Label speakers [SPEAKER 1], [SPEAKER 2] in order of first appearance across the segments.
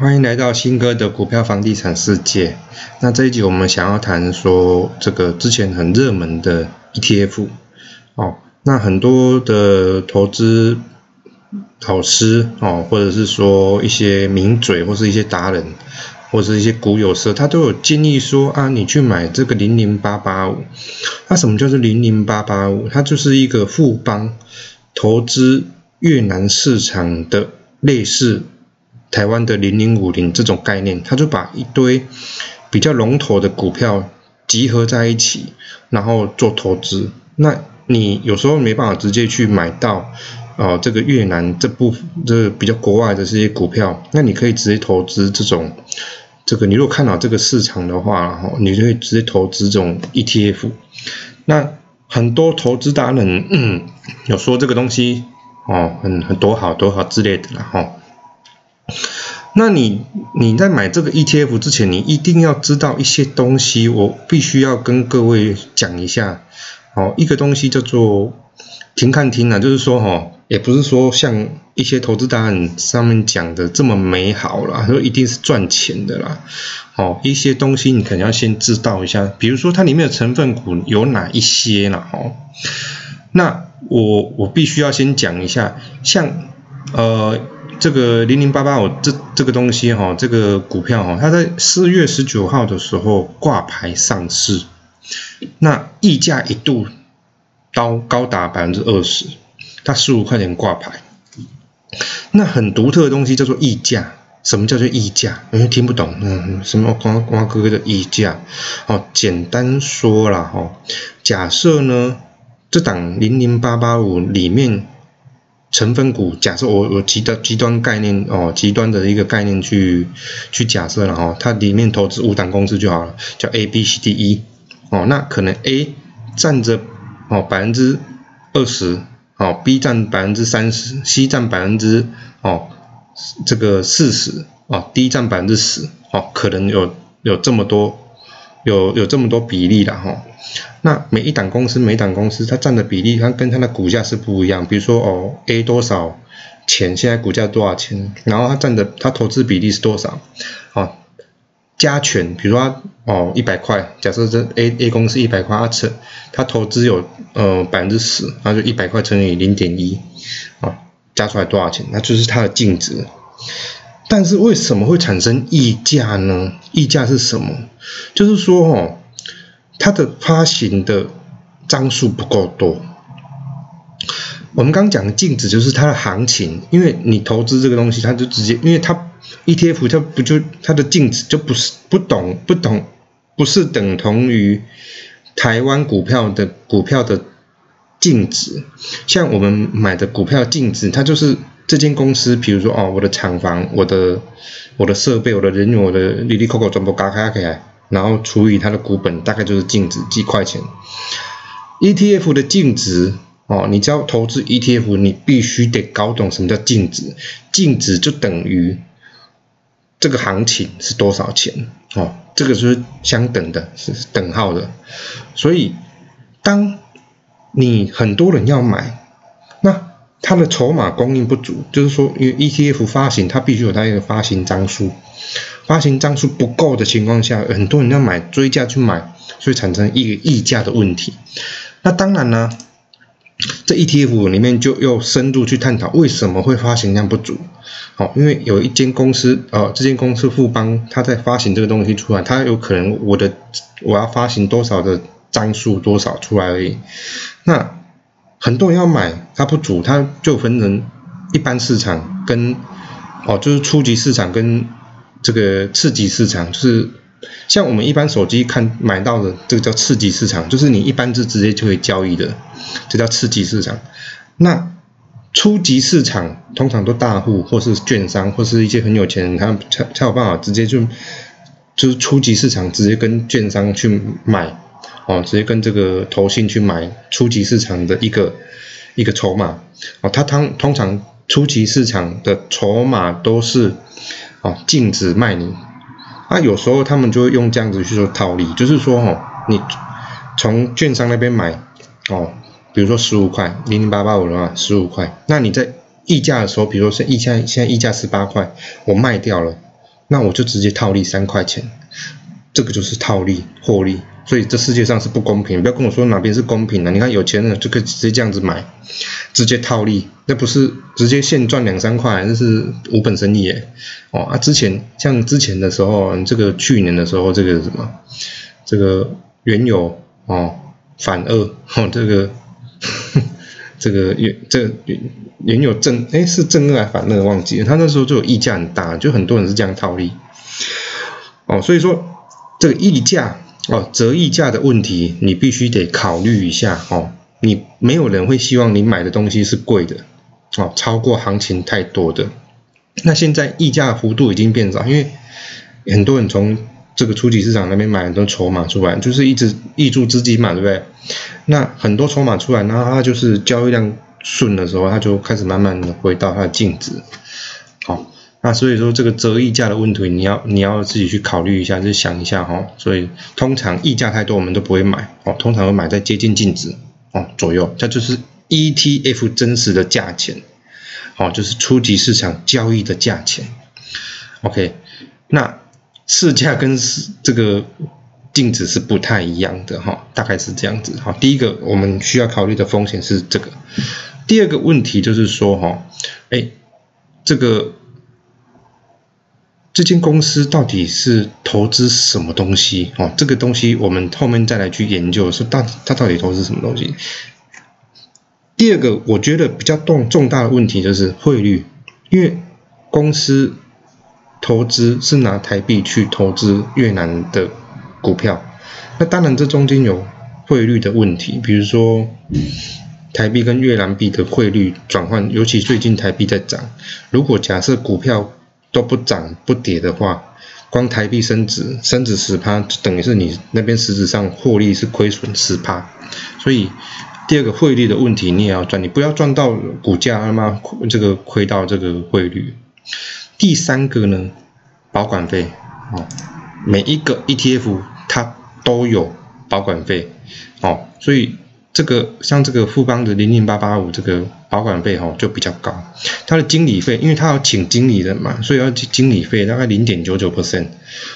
[SPEAKER 1] 欢迎来到新哥的股票房地产世界。那这一集我们想要谈说这个之前很热门的 ETF 哦，那很多的投资老师哦，或者是说一些名嘴或是一些达人，或是一些股友社，他都有建议说啊，你去买这个零零八八五。那什么叫做零零八八五？它就是一个富邦投资越南市场的类似。台湾的零零五零这种概念，他就把一堆比较龙头的股票集合在一起，然后做投资。那你有时候没办法直接去买到，哦，这个越南这部这比较国外的这些股票，那你可以直接投资这种，这个你如果看好这个市场的话，然后，你就可以直接投资这种 ETF。那很多投资达人嗯，有说这个东西哦，很很多好多好之类的然后。那你你在买这个 ETF 之前，你一定要知道一些东西，我必须要跟各位讲一下。哦，一个东西叫做停看听啊，就是说哈，也不是说像一些投资答案上面讲的这么美好啦，说一定是赚钱的啦。哦，一些东西你可能要先知道一下，比如说它里面的成分股有哪一些啦。哦，那我我必须要先讲一下，像呃。这个零零八八，我这这个东西哈，这个股票哈，它在四月十九号的时候挂牌上市，那溢价一度高高达百分之二十，它十五块钱挂牌。那很独特的东西叫做溢价，什么叫做溢价？因为听不懂，嗯，什么光光哥哥的溢价？哦，简单说了哈，假设呢，这档零零八八五里面。成分股，假设我我极端极端概念哦，极端的一个概念去去假设了哈，它里面投资五档公司就好了，叫 A B C D E 哦，那可能 A 占着哦百分之二十哦，B 占百分之三十，C 占百分之哦这个四十哦，D 占百分之十哦，可能有有这么多。有有这么多比例的哈，那每一档公司每一档公司它占的比例，它跟它的股价是不一样。比如说哦，A 多少钱，现在股价多少钱，然后它占的它投资比例是多少？哦，加权，比如说哦一百块，假设这 A A 公司一百块，它乘它投资有呃百分之十，那就一百块乘以零点一，啊，加出来多少钱？那就是它的净值。但是为什么会产生溢价呢？溢价是什么？就是说，哦，它的发行的张数不够多。我们刚讲的净值就是它的行情，因为你投资这个东西，它就直接，因为它 ETF 它不就它的净值就不是不懂不懂，不是等同于台湾股票的股票的净值，像我们买的股票净值，它就是。这间公司，比如说哦，我的厂房、我的我的设备、我的人员、我的里里扣扣全部嘎开起来，然后除以它的股本，大概就是净值几块钱。ETF 的净值哦，你只要投资 ETF，你必须得搞懂什么叫净值，净值就等于这个行情是多少钱哦，这个是相等的，是等号的。所以，当你很多人要买，它的筹码供应不足，就是说，因为 ETF 发行，它必须有它一个发行张数，发行张数不够的情况下，很多人要买追加去买，所以产生一个溢价的问题。那当然呢，这 ETF 里面就又深入去探讨为什么会发行量不足。好，因为有一间公司，呃，这间公司富邦，它在发行这个东西出来，它有可能我的我要发行多少的张数多少出来而已。那很多人要买，它不足，它就分成一般市场跟哦，就是初级市场跟这个次级市场，就是像我们一般手机看买到的这个叫次级市场，就是你一般是直接就可以交易的，这叫次级市场。那初级市场通常都大户或是券商或是一些很有钱人，他才才有办法直接就就是初级市场直接跟券商去买。哦，直接跟这个投信去买初级市场的一个一个筹码，哦，它通通常初级市场的筹码都是哦禁止卖你，啊，有时候他们就会用这样子去做套利，就是说哦，你从券商那边买哦，比如说十五块零零八八五的话，十五块，那你在溢价的时候，比如说是溢价现在溢价十八块，我卖掉了，那我就直接套利三块钱，这个就是套利获利。所以这世界上是不公平，不要跟我说哪边是公平的。你看有钱人就可以直接这样子买，直接套利，那不是直接现赚两三块，那是无本生意。哦啊，之前像之前的时候，这个去年的时候，这个什么，这个原油哦反二哦这个 这个原这原原有正哎是正二还反二忘记了，他那时候就有溢价很大，就很多人是这样套利。哦，所以说这个溢价。哦，折溢价的问题，你必须得考虑一下哦。你没有人会希望你买的东西是贵的，哦，超过行情太多的。那现在溢价幅度已经变少，因为很多人从这个初级市场那边买很多筹码出来，就是一直溢出资金嘛，对不对？那很多筹码出来，然后它就是交易量顺的时候，它就开始慢慢的回到它的净值，那所以说这个折溢价的问题，你要你要自己去考虑一下，就想一下哈。所以通常溢价太多，我们都不会买哦，通常会买在接近净值哦左右，这就是 ETF 真实的价钱，哦，就是初级市场交易的价钱。OK，那市价跟市这个净值是不太一样的哈，大概是这样子哈。第一个我们需要考虑的风险是这个，第二个问题就是说哈，哎，这个。这间公司到底是投资什么东西？哦，这个东西我们后面再来去研究，说到它到底投资什么东西。第二个，我觉得比较重重大的问题就是汇率，因为公司投资是拿台币去投资越南的股票，那当然这中间有汇率的问题，比如说台币跟越南币的汇率转换，尤其最近台币在涨，如果假设股票。都不涨不跌的话，光台币升值升值十趴，等于是你那边实质上获利是亏损十趴。所以第二个汇率的问题你也要赚，你不要赚到股价他妈这个亏到这个汇率。第三个呢，保管费哦，每一个 ETF 它都有保管费哦，所以。这个像这个富邦的零零八八五这个保管费哈就比较高，它的经理费，因为它要请经理人嘛，所以要经理费大概零点九九 percent，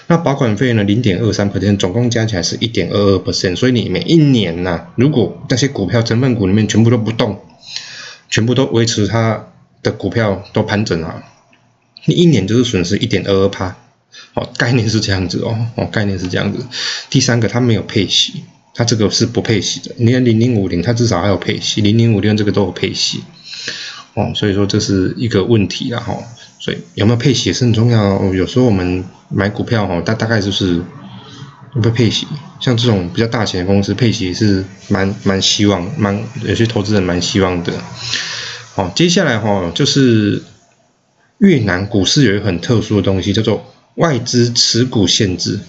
[SPEAKER 1] 那保管费呢零点二三 percent，总共加起来是一点二二 percent，所以你每一年呐，如果那些股票成分股里面全部都不动，全部都维持它的股票都盘整啊，你一年就是损失一点二二趴，哦，概念是这样子哦，哦，概念是这样子。第三个，它没有配息。它这个是不配息的，你看零零五零，它至少还有配息，零零五六这个都有配息，哦，所以说这是一个问题了哈，所以有没有配息也是很重要。有时候我们买股票哈，大大概就是不配息，像这种比较大型的公司配息是蛮蛮希望，蛮有些投资人蛮希望的。好，接下来哈就是越南股市有一个很特殊的东西，叫做外资持股限制。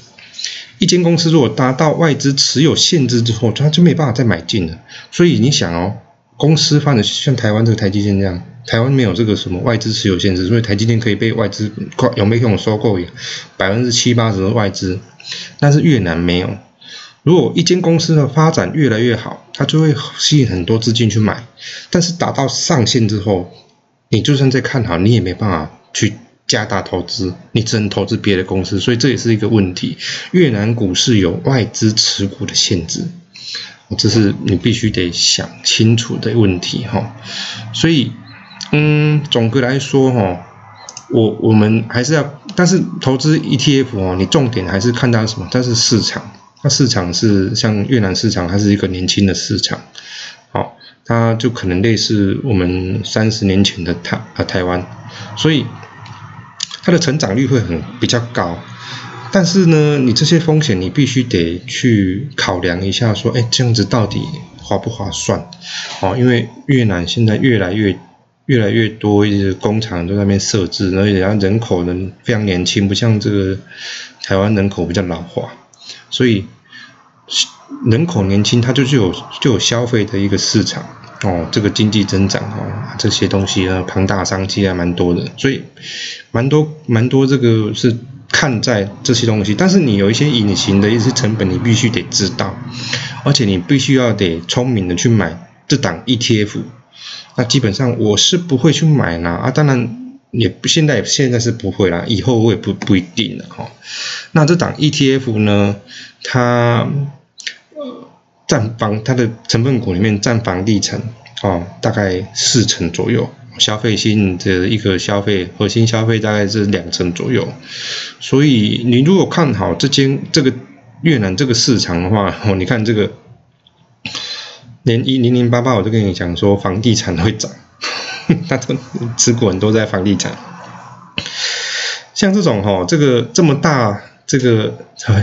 [SPEAKER 1] 一间公司如果达到外资持有限制之后，它就没办法再买进了。所以你想哦，公司发展像台湾这个台积电这样，台湾没有这个什么外资持有限制，所以台积电可以被外资有没有收购，百分之七八十的外资。但是越南没有。如果一间公司的发展越来越好，它就会吸引很多资金去买。但是达到上限之后，你就算再看好，你也没办法去。加大投资，你只能投资别的公司，所以这也是一个问题。越南股市有外资持股的限制，这是你必须得想清楚的问题哈。所以，嗯，总的来说哈，我我们还是要，但是投资 ETF 哦，你重点还是看它什么？它是市场，它市场是像越南市场，它是一个年轻的市场，好，它就可能类似我们三十年前的台啊台湾，所以。它的成长率会很比较高，但是呢，你这些风险你必须得去考量一下，说，哎，这样子到底划不划算？哦，因为越南现在越来越越来越多一些工厂在那边设置，而且它人口呢非常年轻，不像这个台湾人口比较老化，所以人口年轻，它就是有就有消费的一个市场。哦，这个经济增长哦，这些东西呢，庞大商机还蛮多的，所以蛮多蛮多这个是看在这些东西，但是你有一些隐形的一些成本，你必须得知道，而且你必须要得聪明的去买这档 ETF，那基本上我是不会去买啦啊，当然也不现在现在是不会啦，以后会不不一定了哈。那这档 ETF 呢，它占房它的成分股里面占房地产哦，大概四成左右，消费性的一个消费核心消费大概是两成左右。所以你如果看好这间这个越南这个市场的话，哦，你看这个连一零零八八我都跟你讲说房地产会涨。他都持股很多在房地产，像这种哈，这个这么大，这个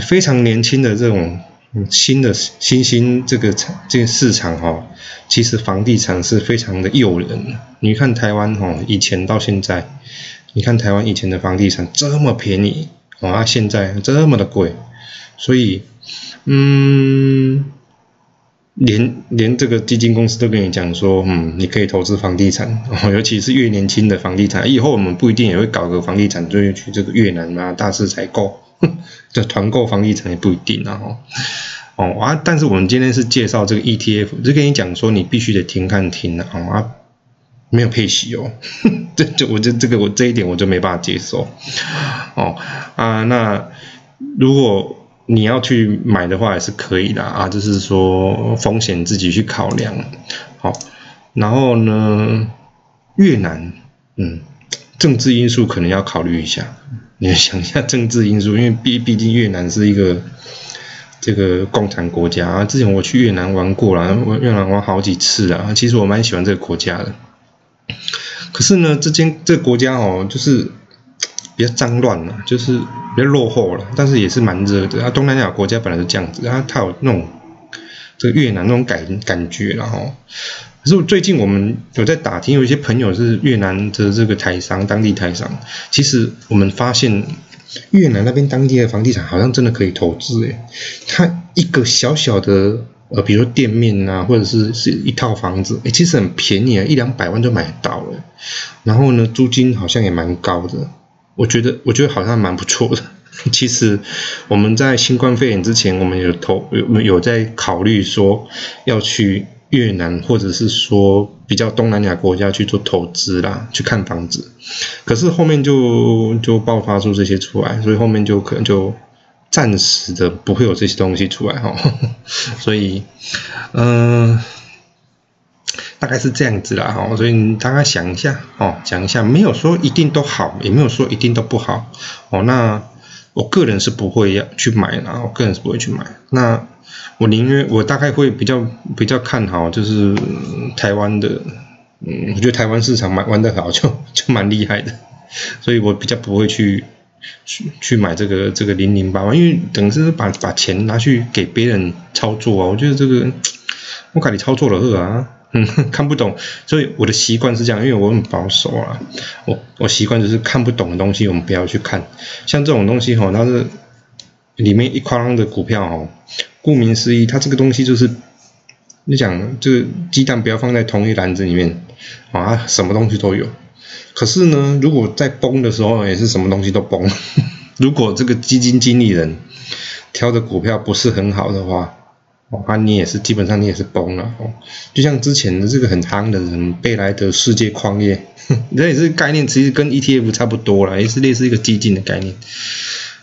[SPEAKER 1] 非常年轻的这种新的新兴这个产这个市场哈，其实房地产是非常的诱人。你看台湾哈，以前到现在，你看台湾以前的房地产这么便宜，啊，现在这么的贵，所以，嗯。连连这个基金公司都跟你讲说，嗯，你可以投资房地产，尤其是越年轻的房地产，以后我们不一定也会搞个房地产，就去这个越南啊，大肆采购，这团购房地产也不一定啊，哦，啊，但是我们今天是介绍这个 ETF，就跟你讲说，你必须得听看听的，啊，没有配息哦，这就我这这个我这一点我就没办法接受，哦，啊，那如果。你要去买的话也是可以的啊，就是说风险自己去考量，好，然后呢，越南，嗯，政治因素可能要考虑一下，你想一下政治因素，因为毕毕竟越南是一个这个共产国家啊。之前我去越南玩过了，越南玩好几次啊，其实我蛮喜欢这个国家的。可是呢，这间这个国家哦，就是。比较脏乱了，就是比较落后了，但是也是蛮热的。啊，东南亚国家本来是这样子，啊，它有那种这越南那种感感觉，然后，可是我最近我们有在打听，有一些朋友是越南的这个台商，当地台商，其实我们发现越南那边当地的房地产好像真的可以投资，诶，它一个小小的呃，比如说店面啊，或者是是一套房子，诶，其实很便宜啊，一两百万就买到了，然后呢，租金好像也蛮高的。我觉得，我觉得好像蛮不错的。其实我们在新冠肺炎之前，我们有投有有在考虑说要去越南，或者是说比较东南亚国家去做投资啦，去看房子。可是后面就就爆发出这些出来，所以后面就可能就暂时的不会有这些东西出来哈。所以，嗯。大概是这样子啦，哈，所以你大概想一下，哦，讲一下，没有说一定都好，也没有说一定都不好，哦，那我个人是不会要去买啦，我个人是不会去买。那我宁愿我大概会比较比较看好，就是台湾的，嗯，我觉得台湾市场蛮玩得好，就就蛮厉害的，所以我比较不会去去去买这个这个零零八万，因为等于是把把钱拿去给别人操作啊，我觉得这个我看你操作了二啊。嗯，看不懂，所以我的习惯是这样，因为我很保守啊，我我习惯就是看不懂的东西，我们不要去看。像这种东西哈，它是里面一筐的股票哈，顾名思义，它这个东西就是你讲这个鸡蛋不要放在同一篮子里面啊，什么东西都有。可是呢，如果在崩的时候，也是什么东西都崩。如果这个基金经理人挑的股票不是很好的话，哦，那你也是基本上你也是崩了哦，就像之前的这个很夯的人贝莱德世界矿业，这也是概念，其实跟 ETF 差不多了，也是类似一个基金的概念。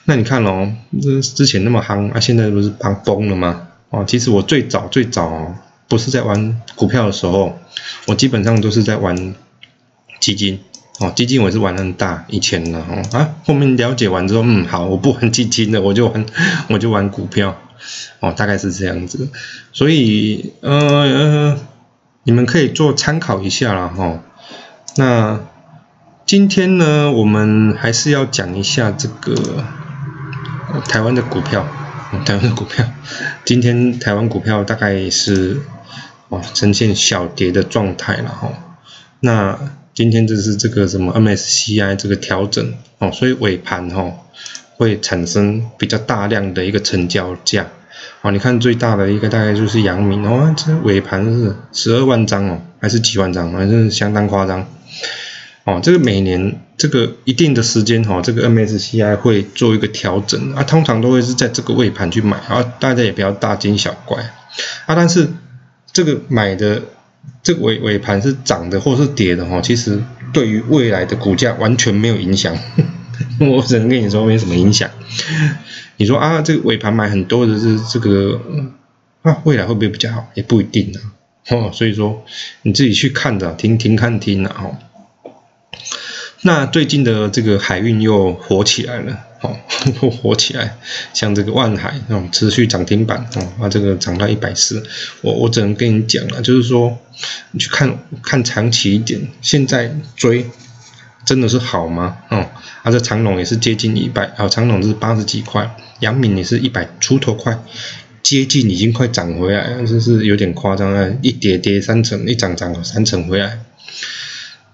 [SPEAKER 1] 那你看哦，这之前那么夯啊，现在不是崩崩了吗？哦，其实我最早最早不是在玩股票的时候，我基本上都是在玩基金。哦，基金我是玩很大以前的哦啊，后面了解完之后，嗯，好，我不玩基金了，我就玩 我就玩股票。哦，大概是这样子，所以呃，你们可以做参考一下啦哈。那今天呢，我们还是要讲一下这个台湾的股票，台湾的股票。今天台湾股票大概是哦呈现小跌的状态了哈。那今天就是这个什么 MSCI 这个调整哦，所以尾盘哈。会产生比较大量的一个成交价，哦，你看最大的一个大概就是阳明，哦，这尾盘是十二万张哦，还是几万张，反正相当夸张，哦，这个每年这个一定的时间哈，这个 MSCI 会做一个调整。啊，通常都会是在这个尾盘去买，啊，大家也不要大惊小怪，啊，但是这个买的这个尾尾盘是涨的或是跌的哈，其实对于未来的股价完全没有影响。我只能跟你说没什么影响。你说啊，这个尾盘买很多的是这个啊，未来会不会比较好？也不一定啊。哦，所以说你自己去看的，听听看听啊。哦，那最近的这个海运又火起来了，哦，火起来，像这个万海哦，持续涨停板哦，啊，这个涨到一百四。我我只能跟你讲了，就是说你去看看长期一点，现在追真的是好吗？哦，啊，这长龙也是接近一百，啊，长龙是八十几块，阳明也是一百出头块。接近已经快涨回来，就是有点夸张啊！一跌跌三成，一涨涨三成回来，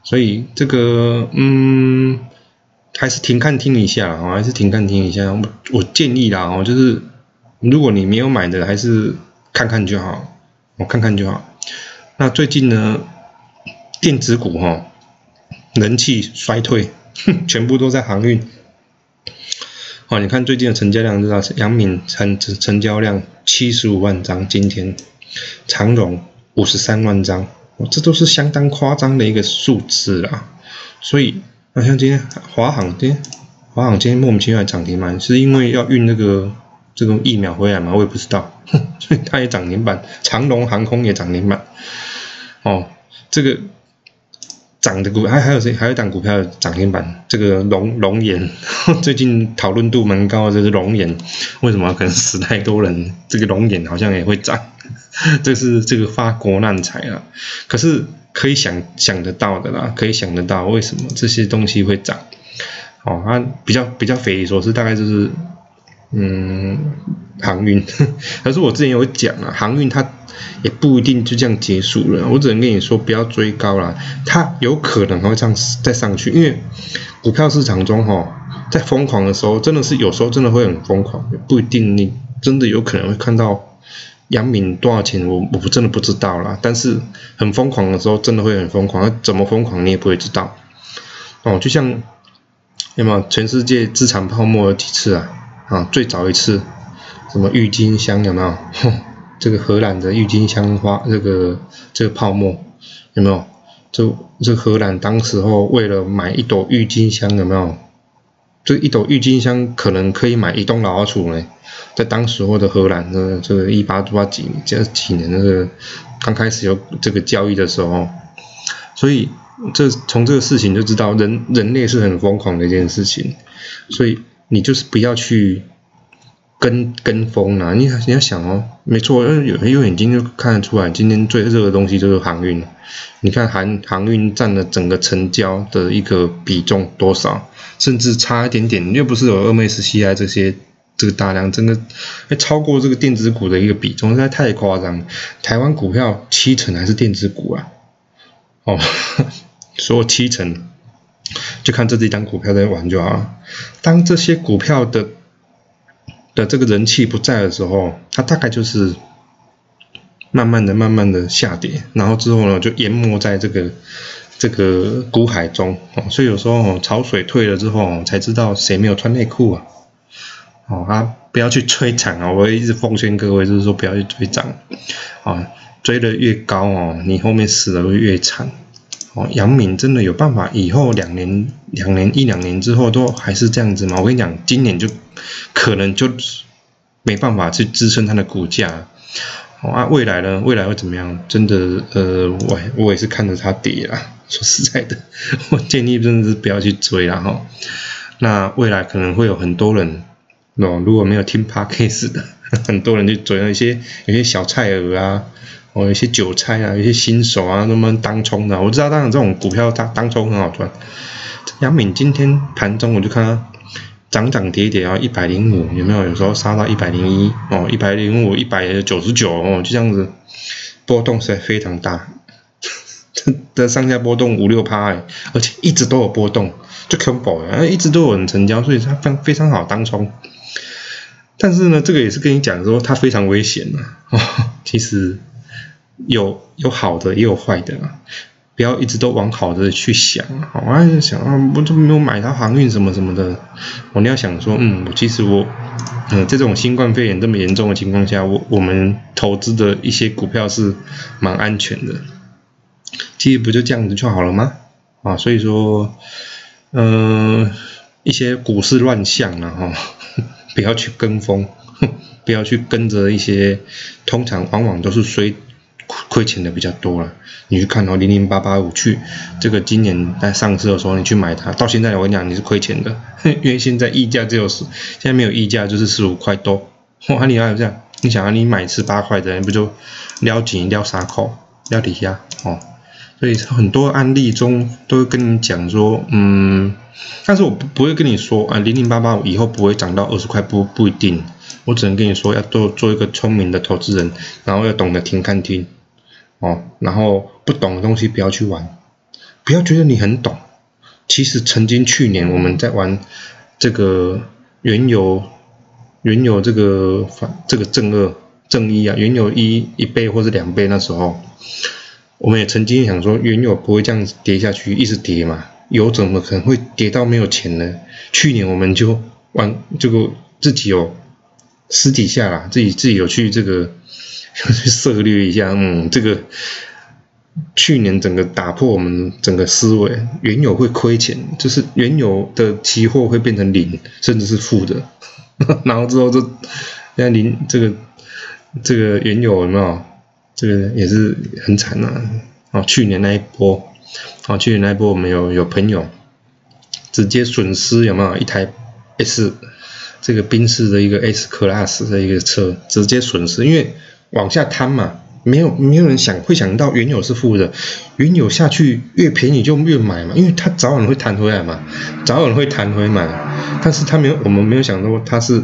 [SPEAKER 1] 所以这个嗯，还是停看听一下啊，还是停看听一下。我我建议啦哦，就是如果你没有买的，还是看看就好，我看看就好。那最近呢，电子股哈，人气衰退，全部都在航运。哦，你看最近的成交量，知道杨敏成成交量七十五万张，今天长荣五十三万张，哦这都是相当夸张的一个数字啦。所以，那像今天华航，今天华航今天莫名其妙涨停板，是因为要运那个这个疫苗回来吗？我也不知道，所以它也涨停板。长龙航空也涨停板。哦，这个。涨的股还还有谁？还有档股票涨停板，这个龙龙岩 最近讨论度蛮高的，这是龙岩，为什么？可能死太多人，这个龙岩好像也会涨，这是这个发国难财啊。可是可以想想得到的啦，可以想得到为什么这些东西会涨？哦，它比较比较匪夷所思，大概就是。嗯，航运，可是我之前有讲啊，航运它也不一定就这样结束了。我只能跟你说，不要追高了，它有可能会上再上去。因为股票市场中哈，在疯狂的时候，真的是有时候真的会很疯狂，不一定你真的有可能会看到杨敏多少钱，我我真的不知道啦。但是很疯狂的时候，真的会很疯狂，怎么疯狂你也不会知道。哦，就像有没有全世界资产泡沫了几次啊？啊，最早一次，什么郁金香有没有？这个荷兰的郁金香花，这个这个泡沫有没有？这这荷兰当时候为了买一朵郁金香有没有？这一朵郁金香可能可以买一栋老厝呢，在当时候的荷兰的这个一八八几这几年那个刚开始有这个交易的时候，所以这从这个事情就知道人人类是很疯狂的一件事情，所以。你就是不要去跟跟风啦，你你要想哦，没错，因为有眼睛就看得出来，今天最热的东西就是航运。你看航航运占了整个成交的一个比重多少，甚至差一点点，又不是有 MSCI 这些这个大量，真的超过这个电子股的一个比重，实在太夸张。台湾股票七成还是电子股啊？哦，说七成。就看这几张股票在玩就好了。当这些股票的的这个人气不在的时候，它大概就是慢慢的、慢慢的下跌，然后之后呢，就淹没在这个这个股海中。哦，所以有时候潮水退了之后，才知道谁没有穿内裤啊。哦，啊，不要去追涨啊！我一直奉劝各位，就是说不要去追涨啊，追的越高哦，你后面死的会越惨。哦，杨敏真的有办法？以后两年、两年、一两年之后都还是这样子吗？我跟你讲，今年就可能就没办法去支撑它的股价。哦啊，未来呢？未来会怎么样？真的，呃，我我也是看着它跌啊。说实在的，我建议真的是不要去追了哈。那未来可能会有很多人哦，如果没有听 Parkcase 的，很多人去追那些有些小菜鹅啊。哦，有些韭菜啊，有些新手啊，他们当冲的，我知道，当然这种股票当当冲很好赚。杨敏今天盘中我就看它涨涨跌跌啊，一百零五有没有？有时候杀到一百零一哦，一百零五、一百九十九哦，就这样子波动实在非常大，的上下波动五六趴哎，而且一直都有波动，就 c o m b 啊，一直都有人成交，所以它非非常好当冲。但是呢，这个也是跟你讲说它非常危险的哦，其实。有有好的也有坏的啊，不要一直都往好的去想，好啊想啊，我怎么没有买它航运什么什么的？我你要想说，嗯，其实我，嗯，这种新冠肺炎这么严重的情况下，我我们投资的一些股票是蛮安全的，其实不就这样子就好了吗？啊，所以说，嗯，一些股市乱象了哈，不要去跟风，不要去跟着一些，通常往往都是衰亏钱的比较多了。你去看哦，零零八八五去这个今年在上市的时候，你去买它，到现在我跟你讲你是亏钱的，因为现在溢价只有十，现在没有溢价就是十五块多。哇，你要这样，你想要你买十八块的，你不就撩紧撩啥口，撩底下哦？所以很多案例中都会跟你讲说，嗯，但是我不不会跟你说啊，零零八八五以后不会涨到二十块，不不一定。我只能跟你说，要做做一个聪明的投资人，然后要懂得停看听，哦，然后不懂的东西不要去玩，不要觉得你很懂。其实曾经去年我们在玩这个原油，原油这个反这个正二正一啊，原油一一倍或者两倍那时候。我们也曾经想说，原油不会这样子跌下去，一直跌嘛？油怎么可能会跌到没有钱呢？去年我们就玩这个自己有私底下啦，自己自己有去这个去涉猎一下，嗯，这个去年整个打破我们整个思维，原油会亏钱，就是原油的期货会变成零，甚至是负的，然后之后就现在零这个这个原油有没有？这个也是很惨呐，哦，去年那一波，哦，去年那一波我们有有朋友直接损失有没有一台 S 这个宾士的一个 S Class 的一个车直接损失，因为往下摊嘛，没有没有人想会想到原油是负的，原油下去越便宜就越买嘛，因为它早晚会弹回来嘛，早晚会弹回买，但是他没有我们没有想到它是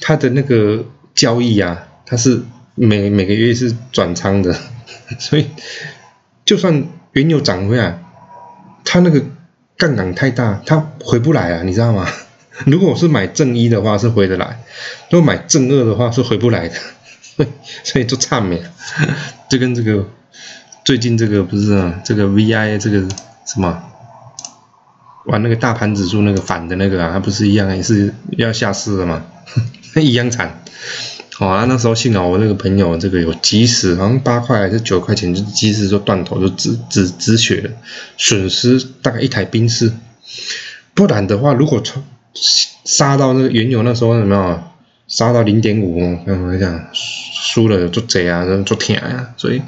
[SPEAKER 1] 它的那个交易啊，它是。每每个月是转仓的，所以就算原油涨回来，它那个杠杆太大，它回不来啊，你知道吗？如果我是买正一的话是回得来，如果买正二的话是回不来的，所以就差没了。就跟这个最近这个不是啊，这个 VI 这个什么玩那个大盘指数那个反的那个啊，它不是一样也是要下市的吗？一样惨。好啊，那时候幸好我那个朋友这个有及时，好像八块还是九块钱就及时就断头就止止止血了，损失大概一台冰室，不然的话如果杀到那个原油那时候有没有杀到零点五，跟我讲输了就贼啊，就甜啊，所以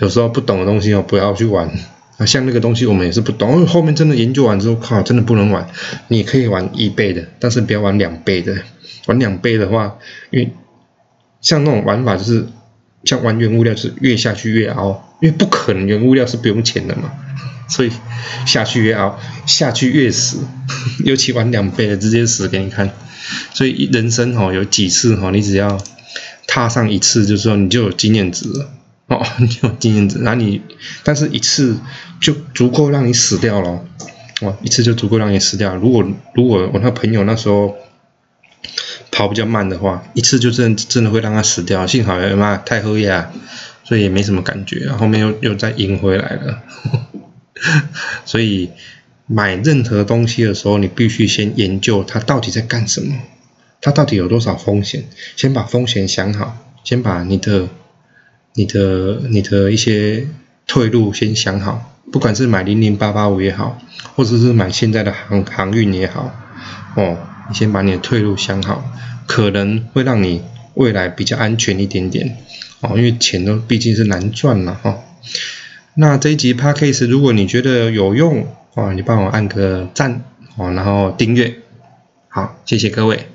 [SPEAKER 1] 有时候不懂的东西哦不要去玩啊，像那个东西我们也是不懂，后面真的研究完之后靠真的不能玩，你可以玩一倍的，但是不要玩两倍的。玩两倍的话，因为像那种玩法就是像玩原物料是越下去越凹，因为不可能原物料是不用钱的嘛，所以下去越凹，下去越死，尤其玩两倍的直接死给你看。所以人生哈有几次哈，你只要踏上一次，就是说你就有经验值了哦，你有经验值，那你但是一次就足够让你死掉了，哦，一次就足够让你死掉。如果如果我那朋友那时候。跑比较慢的话，一次就真真的会让他死掉。幸好他妈太黑呀，所以也没什么感觉。后面又又再赢回来了。所以买任何东西的时候，你必须先研究它到底在干什么，它到底有多少风险，先把风险想好，先把你的、你的、你的一些退路先想好。不管是买零零八八五也好，或者是买现在的航航运也好，哦。你先把你的退路想好，可能会让你未来比较安全一点点哦，因为钱都毕竟是难赚了哈。那这一集 p a c k a s e 如果你觉得有用哦，你帮我按个赞哦，然后订阅，好，谢谢各位。